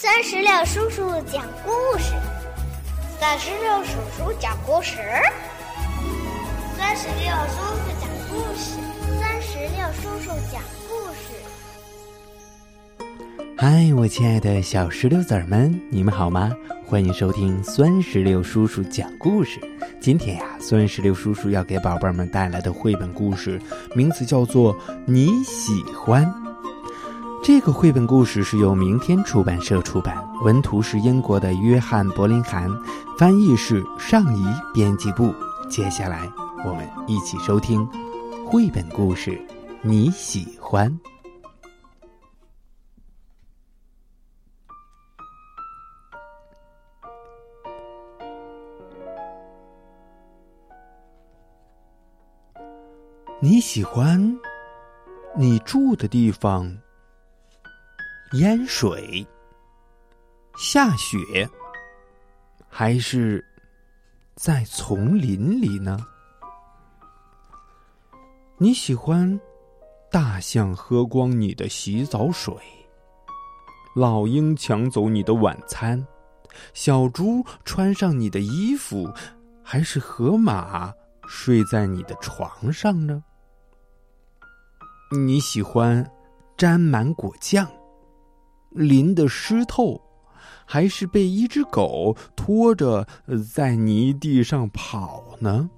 三十六叔叔讲故事，三十六叔叔讲故事，三十六叔叔讲故事，三十六叔叔讲故事。嗨，我亲爱的小石榴子儿们，你们好吗？欢迎收听酸石榴叔叔讲故事。今天呀，酸石榴叔叔要给宝贝们带来的绘本故事，名字叫做《你喜欢》。这个绘本故事是由明天出版社出版，文图是英国的约翰·柏林涵，翻译是上怡编辑部。接下来，我们一起收听绘本故事《你喜欢》。你喜欢你住的地方。淹水、下雪，还是在丛林里呢？你喜欢大象喝光你的洗澡水，老鹰抢走你的晚餐，小猪穿上你的衣服，还是河马睡在你的床上呢？你喜欢沾满果酱？淋得湿透，还是被一只狗拖着在泥地上跑呢？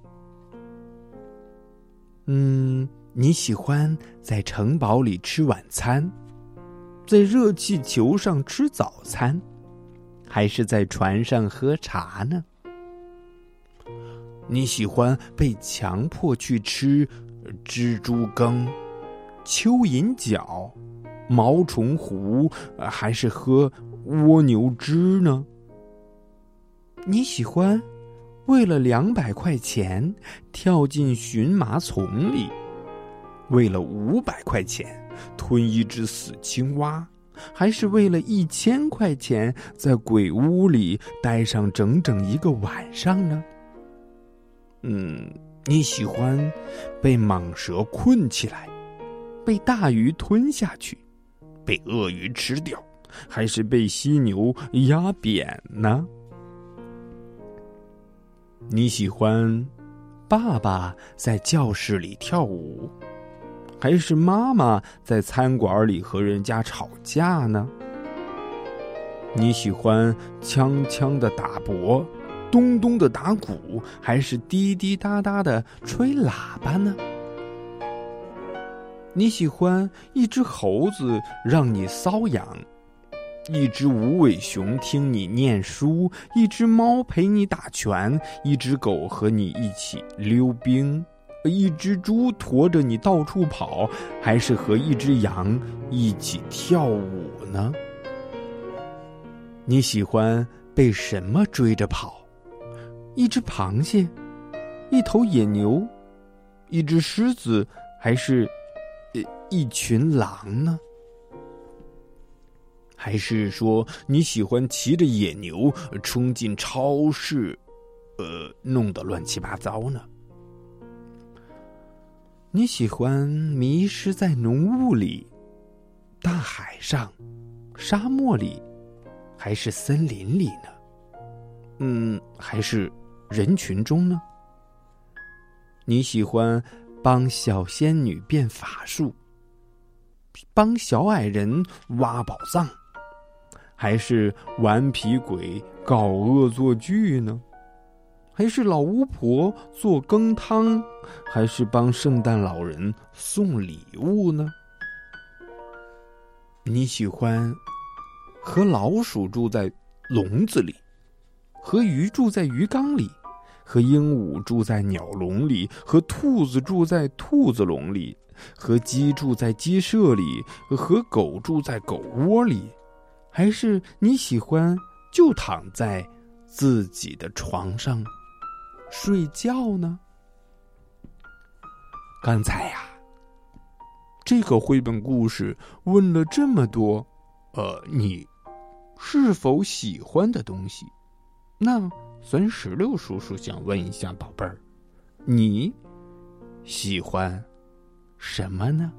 嗯，你喜欢在城堡里吃晚餐，在热气球上吃早餐，还是在船上喝茶呢？你喜欢被强迫去吃蜘蛛羹、蚯蚓脚？毛虫糊，还是喝蜗牛汁呢？你喜欢为了两百块钱跳进荨麻丛里，为了五百块钱吞一只死青蛙，还是为了一千块钱在鬼屋里待上整整一个晚上呢？嗯，你喜欢被蟒蛇困起来，被大鱼吞下去？被鳄鱼吃掉，还是被犀牛压扁呢？你喜欢爸爸在教室里跳舞，还是妈妈在餐馆里和人家吵架呢？你喜欢锵锵的打钹，咚咚的打鼓，还是滴滴答答的吹喇叭呢？你喜欢一只猴子让你瘙痒，一只无尾熊听你念书，一只猫陪你打拳，一只狗和你一起溜冰，一只猪驮着你到处跑，还是和一只羊一起跳舞呢？你喜欢被什么追着跑？一只螃蟹，一头野牛，一只狮子，还是？呃一群狼呢？还是说你喜欢骑着野牛冲进超市，呃，弄得乱七八糟呢？你喜欢迷失在浓雾里、大海上、沙漠里，还是森林里呢？嗯，还是人群中呢？你喜欢帮小仙女变法术？帮小矮人挖宝藏，还是顽皮鬼搞恶作剧呢？还是老巫婆做羹汤？还是帮圣诞老人送礼物呢？你喜欢和老鼠住在笼子里，和鱼住在鱼缸里，和鹦鹉住在鸟笼里，和兔子住在兔子笼里？和鸡住在鸡舍里，和狗住在狗窝里，还是你喜欢就躺在自己的床上睡觉呢？刚才呀，这个绘本故事问了这么多，呃，你是否喜欢的东西？那孙石榴叔叔想问一下宝贝儿，你喜欢？什么呢？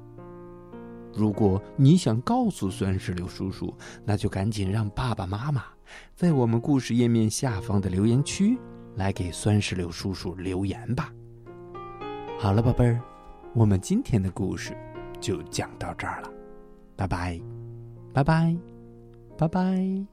如果你想告诉酸石榴叔叔，那就赶紧让爸爸妈妈在我们故事页面下方的留言区来给酸石榴叔叔留言吧。好了，宝贝儿，我们今天的故事就讲到这儿了，拜拜，拜拜，拜拜。